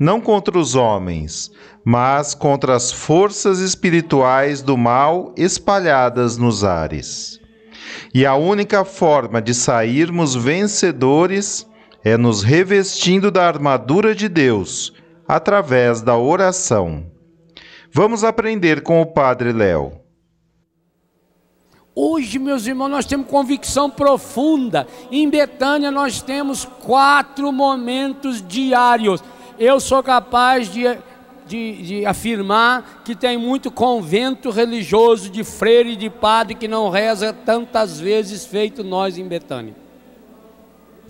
não contra os homens, mas contra as forças espirituais do mal espalhadas nos ares. E a única forma de sairmos vencedores é nos revestindo da armadura de Deus, através da oração. Vamos aprender com o Padre Léo. Hoje, meus irmãos, nós temos convicção profunda. Em Betânia, nós temos quatro momentos diários eu sou capaz de, de, de, afirmar que tem muito convento religioso de freire e de padre que não reza tantas vezes feito nós em Betânia.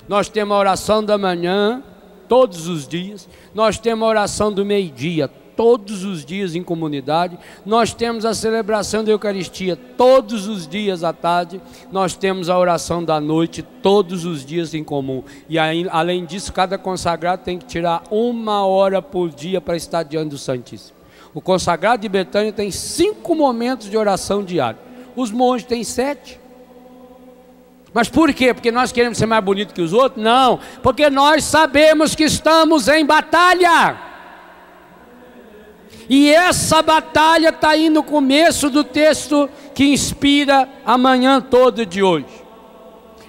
Nós temos a oração da manhã, todos os dias, nós temos a oração do meio-dia, todos os dias em comunidade, nós temos a celebração da Eucaristia todos os dias à tarde, nós temos a oração da noite todos os dias em comum. E aí, além disso, cada consagrado tem que tirar uma hora por dia para estar diante do Santíssimo. O consagrado de Betânia tem cinco momentos de oração diária. Os monges têm sete. Mas por quê? Porque nós queremos ser mais bonitos que os outros? Não, porque nós sabemos que estamos em batalha. E essa batalha está aí no começo do texto que inspira a manhã toda de hoje.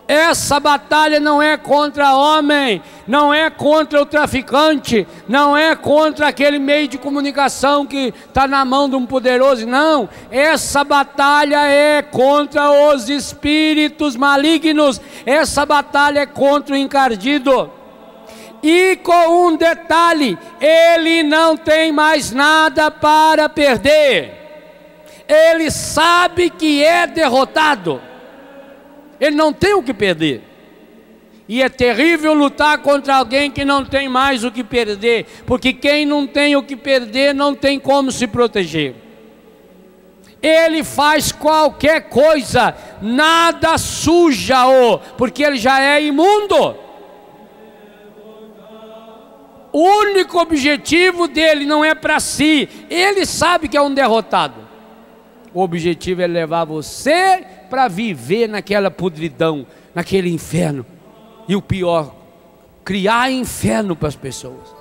Essa batalha não é contra homem, não é contra o traficante, não é contra aquele meio de comunicação que está na mão de um poderoso, não. Essa batalha é contra os espíritos malignos, essa batalha é contra o encardido. E com um detalhe: ele não tem mais nada para perder. Ele sabe que é derrotado. Ele não tem o que perder. E é terrível lutar contra alguém que não tem mais o que perder, porque quem não tem o que perder não tem como se proteger. Ele faz qualquer coisa, nada suja-o, porque ele já é imundo. O único objetivo dele não é para si, ele sabe que é um derrotado. O objetivo é levar você para viver naquela podridão, naquele inferno. E o pior, criar inferno para as pessoas.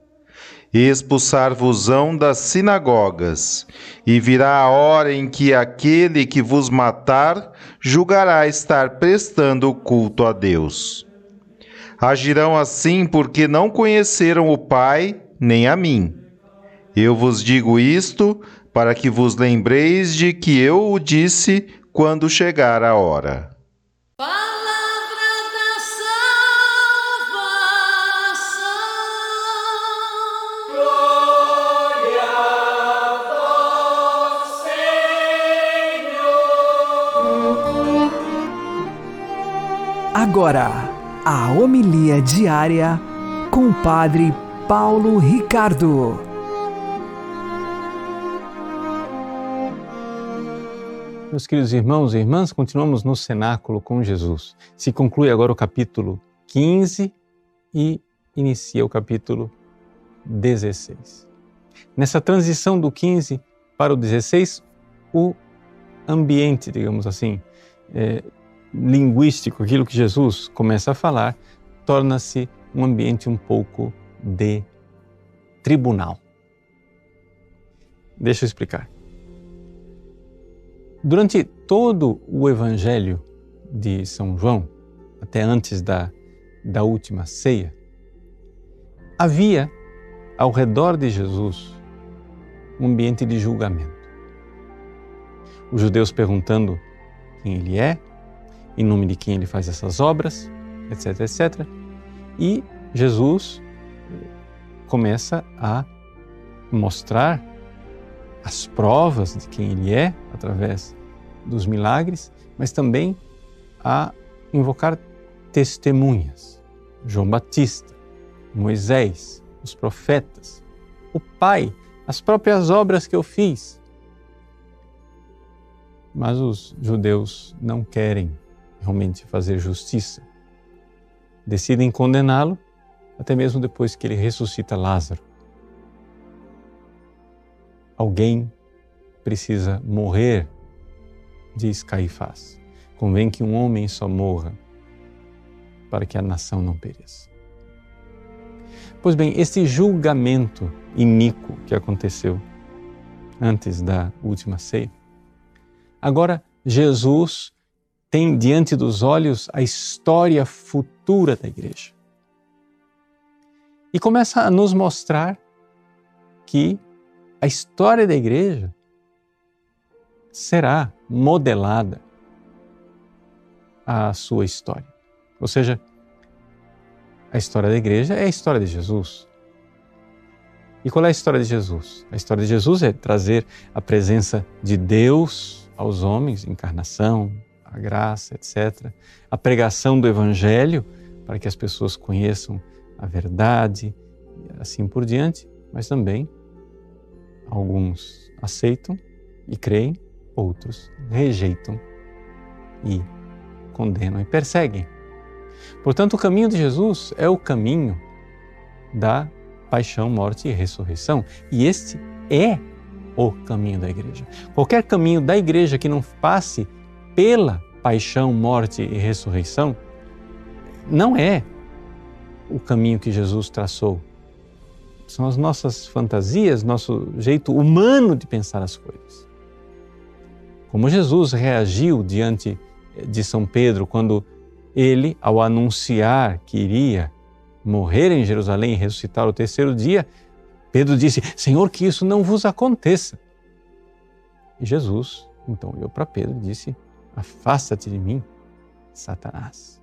expulsar-vos-ão das sinagogas, e virá a hora em que aquele que vos matar julgará estar prestando culto a Deus. Agirão assim porque não conheceram o Pai nem a mim. Eu vos digo isto para que vos lembreis de que eu o disse quando chegar a hora. Agora, a homilia diária com o Padre Paulo Ricardo. Meus queridos irmãos e irmãs, continuamos no cenáculo com Jesus. Se conclui agora o capítulo 15 e inicia o capítulo 16. Nessa transição do 15 para o 16, o ambiente, digamos assim, é, linguístico, aquilo que Jesus começa a falar, torna-se um ambiente um pouco de tribunal. Deixa eu explicar. Durante todo o Evangelho de São João, até antes da, da última ceia, havia ao redor de Jesus um ambiente de julgamento. Os judeus perguntando quem ele é, em nome de quem ele faz essas obras, etc, etc. E Jesus começa a mostrar as provas de quem ele é através dos milagres, mas também a invocar testemunhas. João Batista, Moisés, os profetas, o Pai, as próprias obras que eu fiz. Mas os judeus não querem realmente fazer justiça, decidem condená-lo, até mesmo depois que ele ressuscita Lázaro. Alguém precisa morrer, diz Caifás. Convém que um homem só morra para que a nação não pereça. Pois bem, esse julgamento iníquo que aconteceu antes da última ceia, agora Jesus tem diante dos olhos a história futura da igreja. E começa a nos mostrar que a história da igreja será modelada à sua história. Ou seja, a história da igreja é a história de Jesus. E qual é a história de Jesus? A história de Jesus é trazer a presença de Deus aos homens, encarnação, a graça, etc. A pregação do Evangelho, para que as pessoas conheçam a verdade, assim por diante, mas também alguns aceitam e creem, outros rejeitam e condenam e perseguem. Portanto, o caminho de Jesus é o caminho da paixão, morte e ressurreição. E este é o caminho da igreja. Qualquer caminho da igreja que não passe pela paixão, morte e ressurreição, não é o caminho que Jesus traçou. São as nossas fantasias, nosso jeito humano de pensar as coisas. Como Jesus reagiu diante de São Pedro quando ele, ao anunciar que iria morrer em Jerusalém e ressuscitar o terceiro dia, Pedro disse: Senhor, que isso não vos aconteça. E Jesus então olhou para Pedro e disse: Afasta-te de mim, Satanás.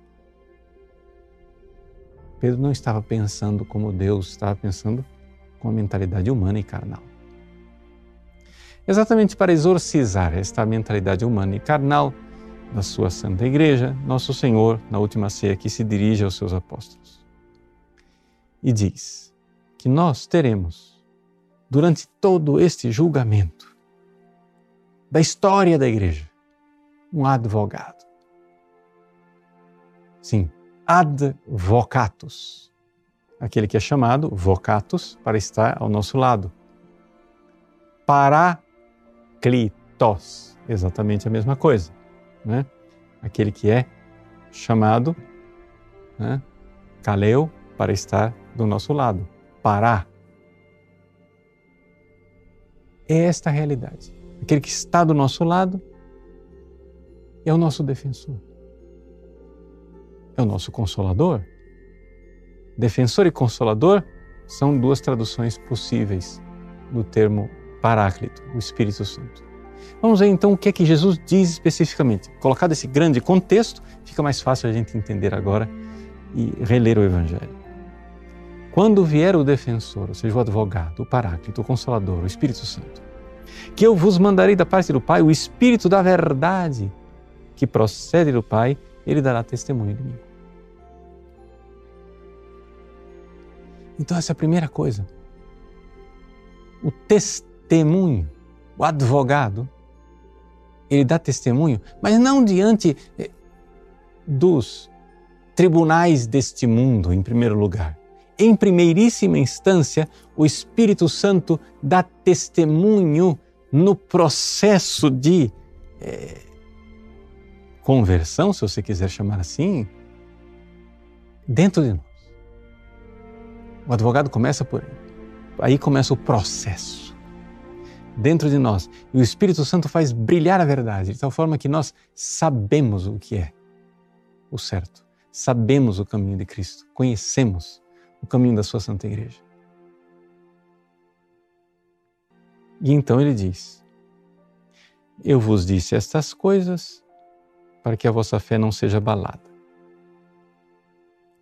Pedro não estava pensando como Deus, estava pensando com a mentalidade humana e carnal. Exatamente para exorcizar esta mentalidade humana e carnal da sua Santa Igreja, Nosso Senhor, na última ceia, que se dirige aos seus apóstolos e diz que nós teremos, durante todo este julgamento da história da Igreja, um advogado. Sim, advocatus, aquele que é chamado vocatus para estar ao nosso lado. Paraclitos, exatamente a mesma coisa, né? Aquele que é chamado, né? Kaleu, para estar do nosso lado. Pará. É esta a realidade. Aquele que está do nosso lado é o nosso defensor. É o nosso consolador. Defensor e consolador são duas traduções possíveis do termo Paráclito, o Espírito Santo. Vamos ver então o que é que Jesus diz especificamente. Colocado esse grande contexto, fica mais fácil a gente entender agora e reler o Evangelho. Quando vier o defensor, ou seja, o advogado, o Paráclito, o Consolador, o Espírito Santo, que eu vos mandarei da parte do Pai, o Espírito da verdade, que procede do Pai, ele dará testemunho de mim. Então, essa é a primeira coisa. O testemunho, o advogado, ele dá testemunho, mas não diante eh, dos tribunais deste mundo, em primeiro lugar. Em primeiríssima instância, o Espírito Santo dá testemunho no processo de é, conversão, se você quiser chamar assim, dentro de nós. O advogado começa por aí. Aí começa o processo dentro de nós. E o Espírito Santo faz brilhar a verdade, de tal forma que nós sabemos o que é o certo, sabemos o caminho de Cristo, conhecemos o caminho da sua Santa Igreja. E então ele diz: Eu vos disse estas coisas para que a vossa fé não seja abalada.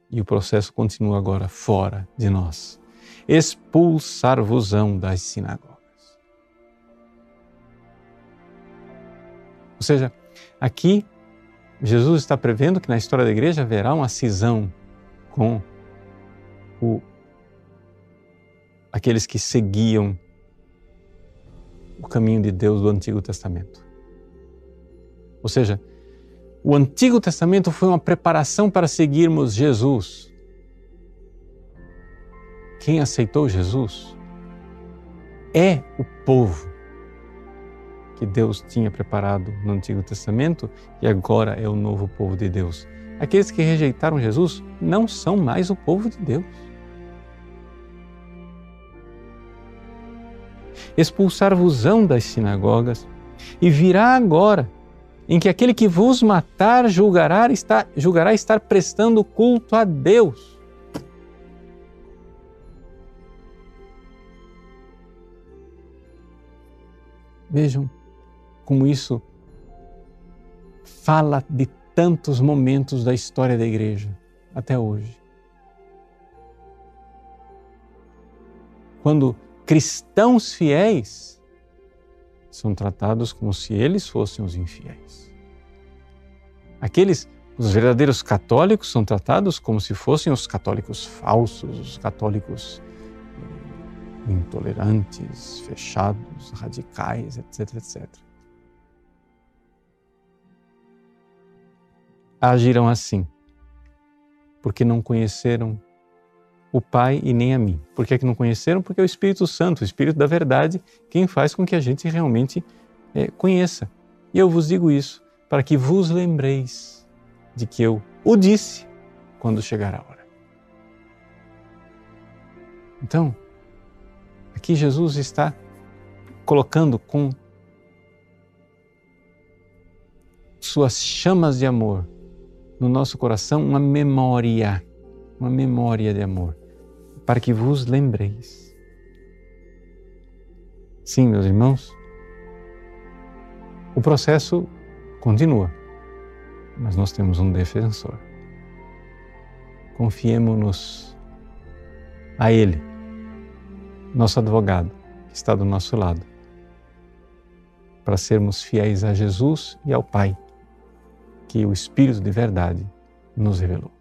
E o processo continua agora fora de nós. Expulsar-vosão das sinagogas. Ou seja, aqui Jesus está prevendo que na história da igreja haverá uma cisão com o, aqueles que seguiam o caminho de Deus do Antigo Testamento. Ou seja, o Antigo Testamento foi uma preparação para seguirmos Jesus. Quem aceitou Jesus é o povo que Deus tinha preparado no Antigo Testamento e agora é o novo povo de Deus. Aqueles que rejeitaram Jesus não são mais o povo de Deus. expulsar-vosão das sinagogas, e virá agora em que aquele que vos matar julgará estar, julgará estar prestando culto a Deus. Vejam como isso fala de tantos momentos da história da igreja até hoje. Quando cristãos fiéis são tratados como se eles fossem os infiéis. Aqueles, os verdadeiros católicos, são tratados como se fossem os católicos falsos, os católicos eh, intolerantes, fechados, radicais, etc, etc. Agiram assim porque não conheceram o Pai e nem a mim. Por que, é que não conheceram? Porque é o Espírito Santo, o Espírito da verdade, quem faz com que a gente realmente é, conheça. E eu vos digo isso para que vos lembreis de que eu o disse quando chegar a hora. Então, aqui Jesus está colocando com suas chamas de amor no nosso coração uma memória uma memória de amor, para que vos lembreis. Sim, meus irmãos, o processo continua. mas nós temos um defensor. Confiemos-nos a Ele, nosso advogado, que está do nosso lado, para sermos fiéis a Jesus e ao Pai, que o Espírito de verdade nos revelou.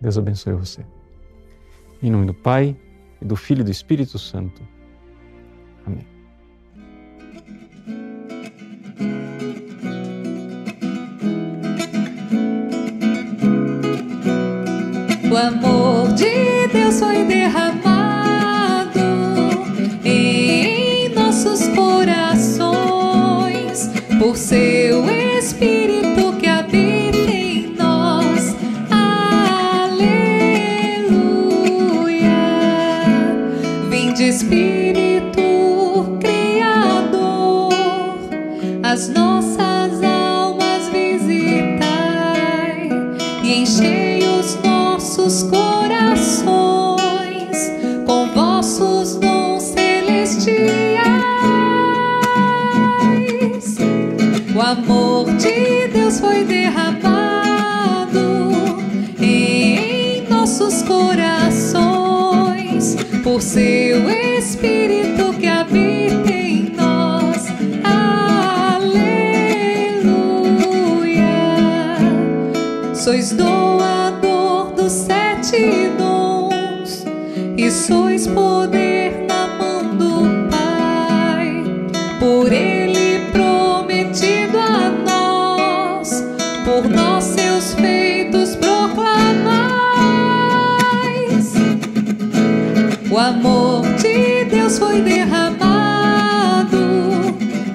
Deus abençoe você. Em nome do Pai, e do Filho e do Espírito Santo. Amém. O amor de Deus foi derramado em nossos corações por seu Espírito Vinde Espírito seu Espírito que habita em nós. Aleluia. Sois doador dos sete dons e sois poder Deus foi derramado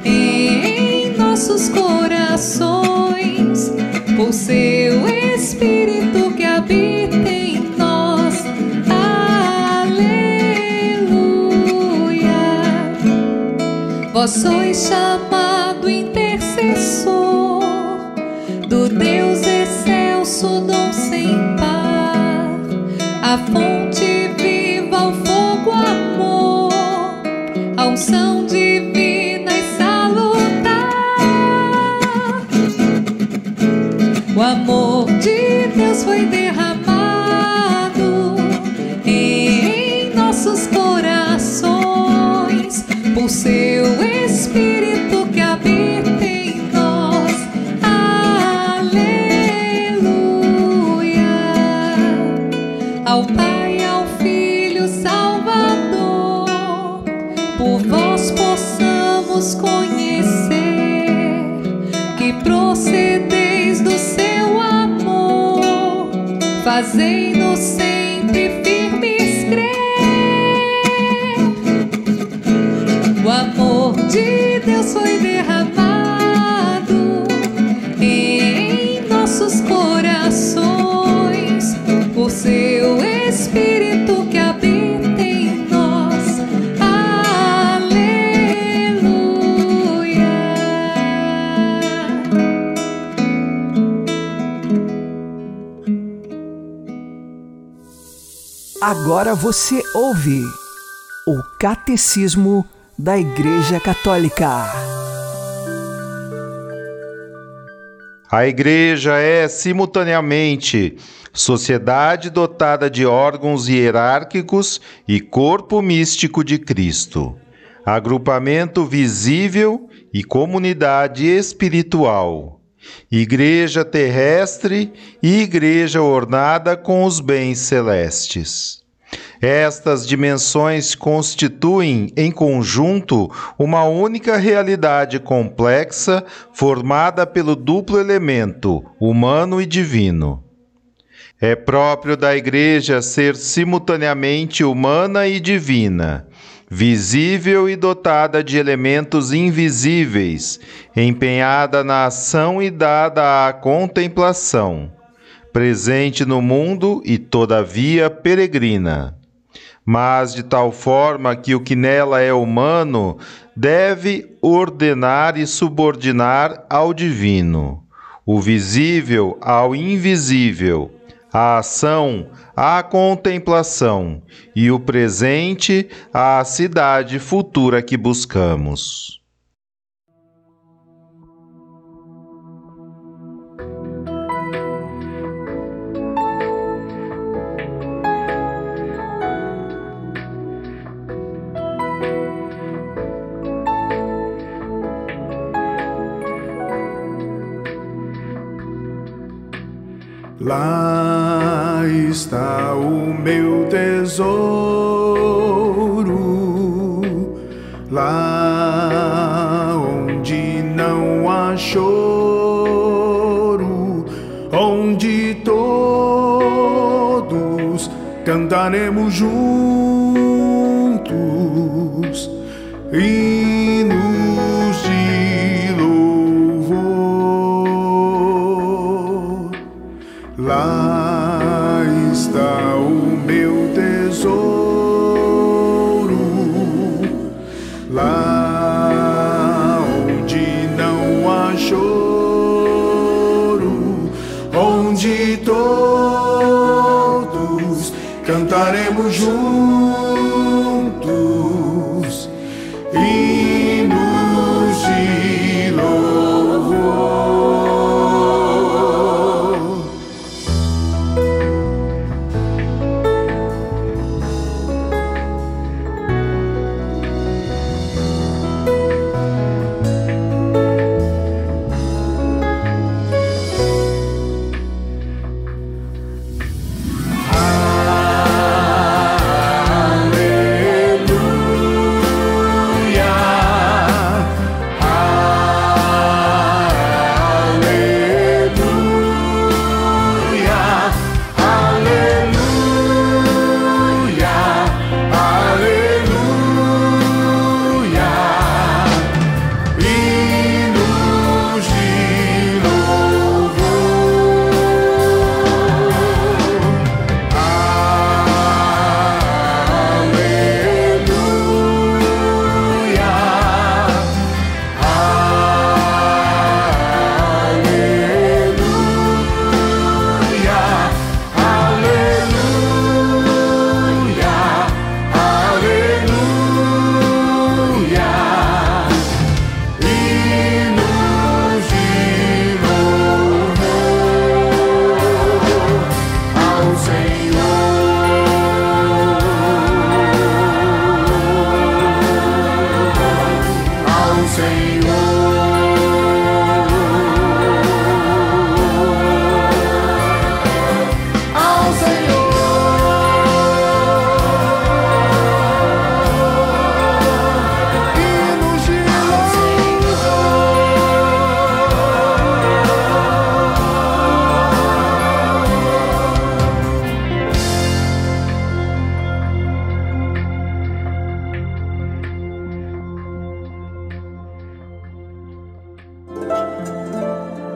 em nossos corações por seu Espírito que habita em nós. Aleluia. Vós sois chamado a fazei-nos sempre firmes crer. O amor de Deus foi derramado Agora você ouve o Catecismo da Igreja Católica. A Igreja é, simultaneamente, sociedade dotada de órgãos hierárquicos e corpo místico de Cristo, agrupamento visível e comunidade espiritual, igreja terrestre e igreja ornada com os bens celestes. Estas dimensões constituem, em conjunto, uma única realidade complexa formada pelo duplo elemento, humano e divino. É próprio da Igreja ser simultaneamente humana e divina, visível e dotada de elementos invisíveis, empenhada na ação e dada à contemplação, presente no mundo e, todavia, peregrina mas de tal forma que o que nela é humano deve ordenar e subordinar ao divino, o visível ao invisível, a ação à contemplação e o presente à cidade futura que buscamos. Lá está o meu tesouro, lá onde não há choro, onde todos cantaremos juntos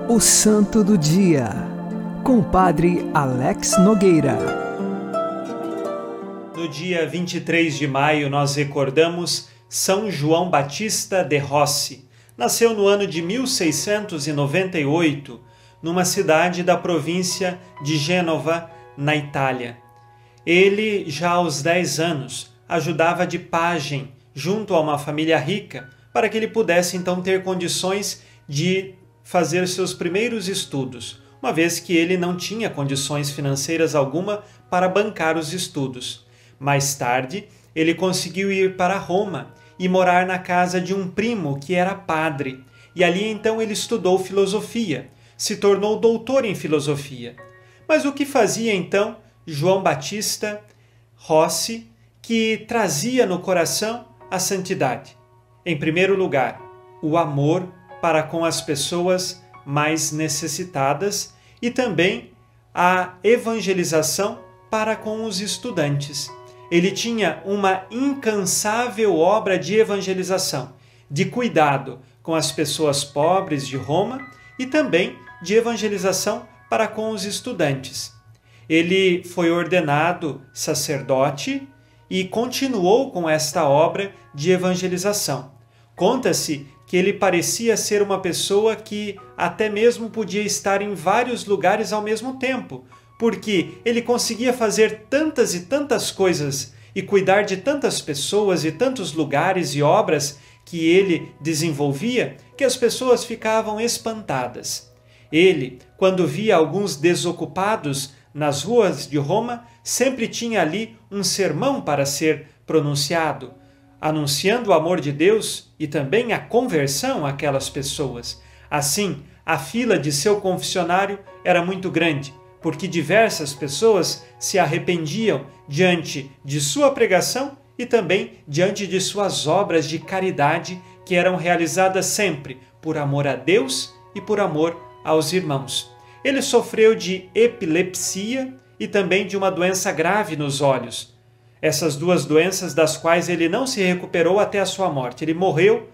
O Santo do Dia, com o Padre Alex Nogueira. No dia 23 de maio, nós recordamos São João Batista de Rossi. Nasceu no ano de 1698, numa cidade da província de Gênova, na Itália. Ele, já aos 10 anos, ajudava de pajem junto a uma família rica para que ele pudesse então ter condições de fazer seus primeiros estudos, uma vez que ele não tinha condições financeiras alguma para bancar os estudos. Mais tarde, ele conseguiu ir para Roma e morar na casa de um primo que era padre, e ali então ele estudou filosofia, se tornou doutor em filosofia. Mas o que fazia então João Batista Rossi, que trazia no coração a santidade? Em primeiro lugar, o amor para com as pessoas mais necessitadas e também a evangelização para com os estudantes. Ele tinha uma incansável obra de evangelização, de cuidado com as pessoas pobres de Roma e também de evangelização para com os estudantes. Ele foi ordenado sacerdote e continuou com esta obra de evangelização. Conta-se que ele parecia ser uma pessoa que até mesmo podia estar em vários lugares ao mesmo tempo, porque ele conseguia fazer tantas e tantas coisas e cuidar de tantas pessoas e tantos lugares e obras que ele desenvolvia que as pessoas ficavam espantadas. Ele, quando via alguns desocupados nas ruas de Roma, sempre tinha ali um sermão para ser pronunciado, anunciando o amor de Deus e também a conversão àquelas pessoas. Assim, a fila de seu confessionário era muito grande, porque diversas pessoas se arrependiam diante de sua pregação e também diante de suas obras de caridade que eram realizadas sempre por amor a Deus e por amor aos irmãos. Ele sofreu de epilepsia e também de uma doença grave nos olhos. Essas duas doenças das quais ele não se recuperou até a sua morte. Ele morreu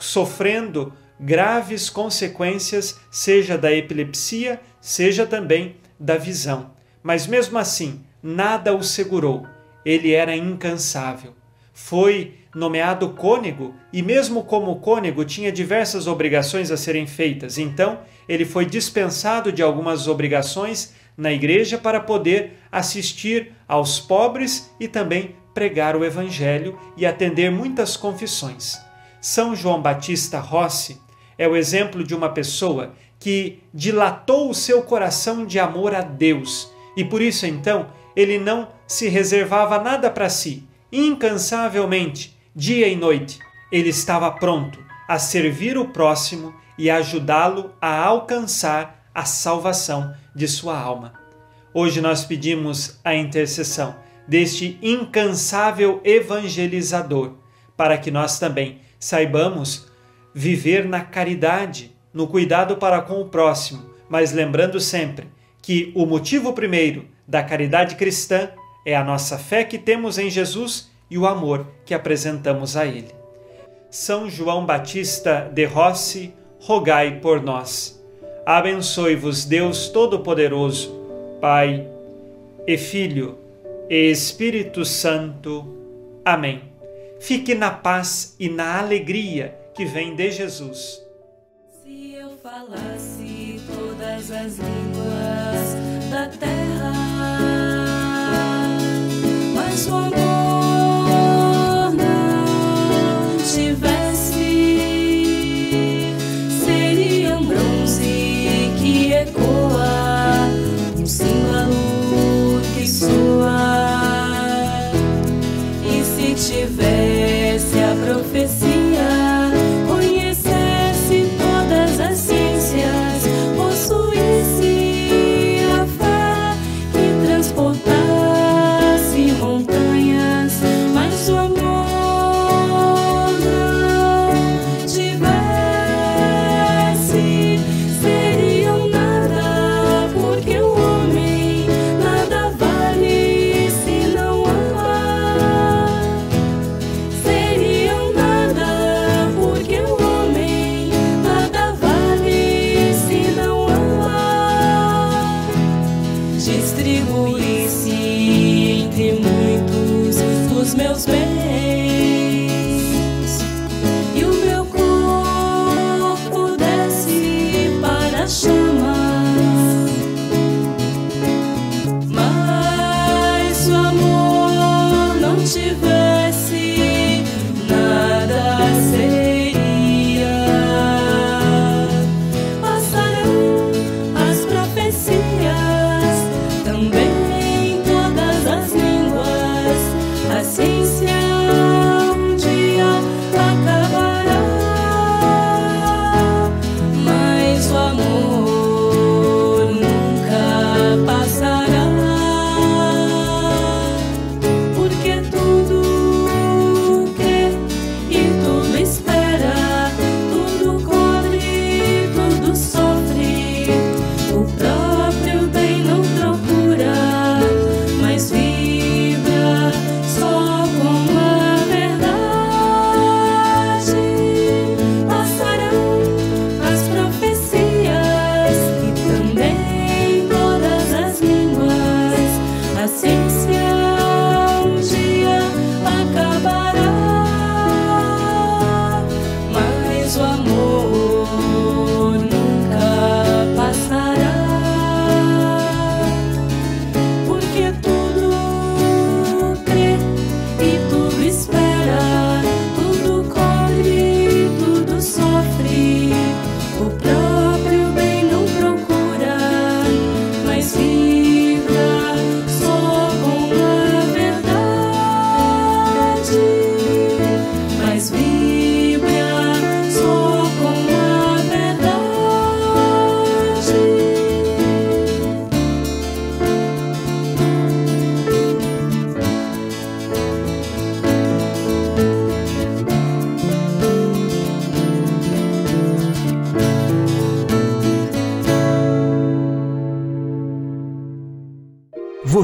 sofrendo graves consequências, seja da epilepsia, seja também da visão. Mas mesmo assim, nada o segurou. Ele era incansável. Foi nomeado cônego e, mesmo como cônego, tinha diversas obrigações a serem feitas. Então, ele foi dispensado de algumas obrigações na igreja para poder assistir aos pobres e também pregar o evangelho e atender muitas confissões. São João Batista Rossi é o exemplo de uma pessoa que dilatou o seu coração de amor a Deus e por isso então ele não se reservava nada para si. Incansavelmente, dia e noite, ele estava pronto a servir o próximo e ajudá-lo a alcançar a salvação de sua alma. Hoje nós pedimos a intercessão deste incansável evangelizador, para que nós também saibamos viver na caridade, no cuidado para com o próximo, mas lembrando sempre que o motivo primeiro da caridade cristã é a nossa fé que temos em Jesus e o amor que apresentamos a Ele. São João Batista de Rossi, rogai por nós. Abençoe-vos Deus Todo-Poderoso, Pai e Filho e Espírito Santo. Amém. Fique na paz e na alegria que vem de Jesus. Se eu falasse todas as línguas da terra, mas o amor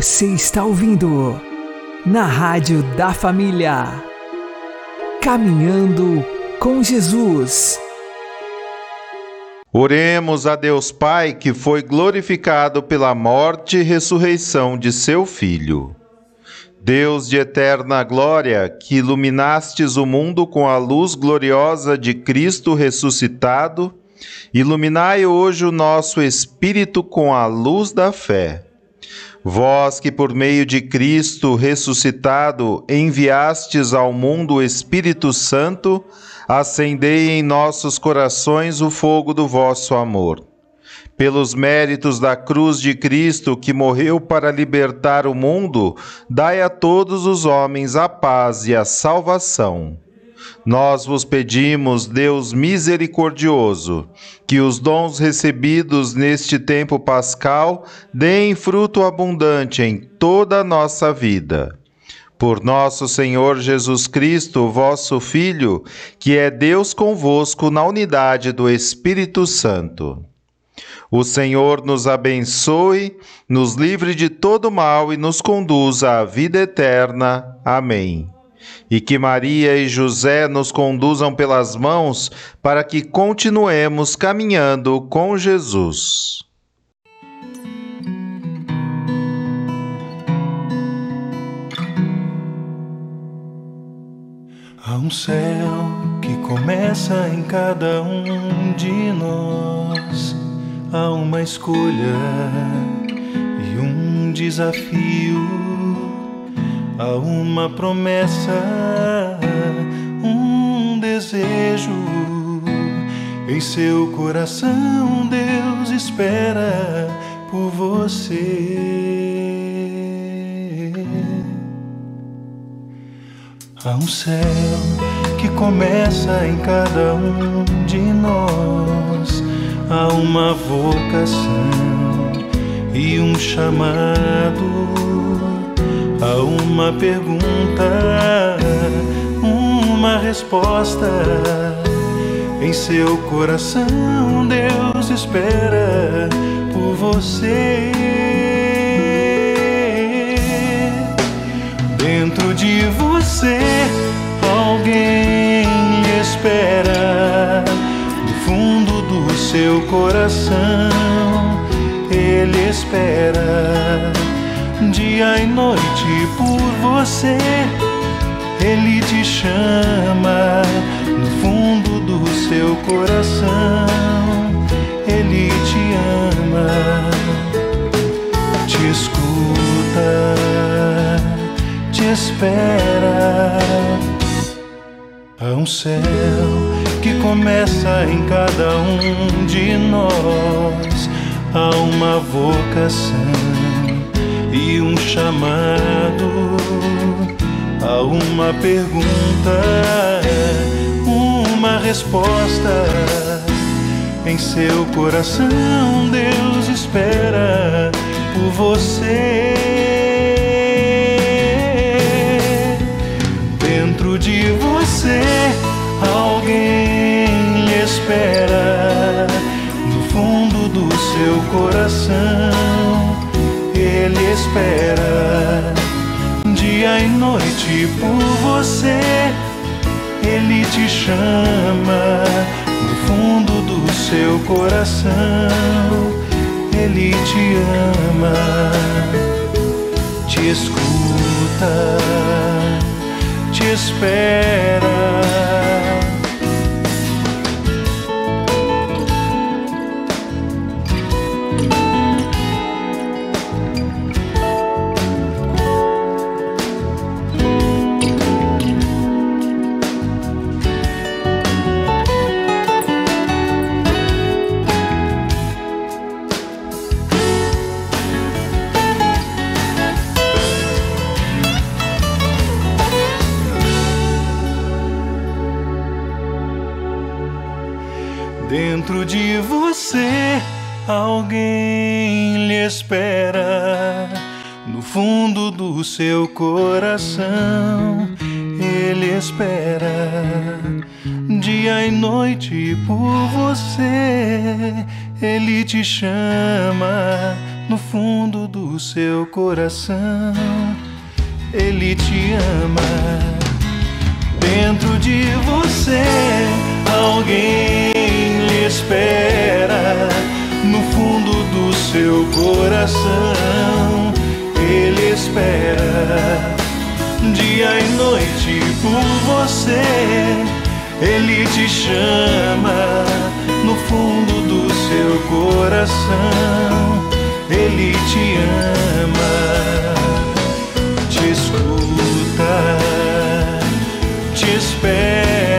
Você está ouvindo na Rádio da Família. Caminhando com Jesus. Oremos a Deus Pai que foi glorificado pela morte e ressurreição de seu Filho. Deus de eterna glória, que iluminastes o mundo com a luz gloriosa de Cristo ressuscitado, iluminai hoje o nosso espírito com a luz da fé. Vós que por meio de Cristo ressuscitado enviastes ao mundo o Espírito Santo, acendei em nossos corações o fogo do vosso amor pelos méritos da cruz de Cristo que morreu para libertar o mundo, dai a todos os homens a paz e a salvação. Nós vos pedimos, Deus misericordioso, que os dons recebidos neste tempo pascal deem fruto abundante em toda a nossa vida. Por nosso Senhor Jesus Cristo, vosso Filho, que é Deus convosco na unidade do Espírito Santo. O Senhor nos abençoe, nos livre de todo mal e nos conduza à vida eterna. Amém. E que Maria e José nos conduzam pelas mãos para que continuemos caminhando com Jesus. Há um céu que começa em cada um de nós há uma escolha e um desafio, há uma promessa, um desejo. Em seu coração, Deus espera por você. Há um céu que começa em cada um de nós há uma vocação e um chamado, há uma pergunta, uma resposta. Em seu coração, Deus espera por você. Dentro de você, alguém espera seu coração ele espera dia e noite por você. Ele te chama no fundo do seu coração. Ele te ama, te escuta, te espera. Há um céu que começa em cada um de nós. Há uma vocação chamado, há uma pergunta, uma resposta. Em seu coração, Deus espera por você. Dentro de você, alguém espera no fundo do seu coração. Espera dia e noite por você. Ele te chama no fundo do seu coração. Ele te ama, te escuta, te espera. Alguém lhe espera. No fundo do seu coração, ele espera. Dia e noite por você, ele te chama. no fundo do seu coração. Ele te ama. Dentro de você, alguém lhe espera seu coração, ele espera dia e noite por você. Ele te chama no fundo do seu coração, ele te ama, te escuta, te espera.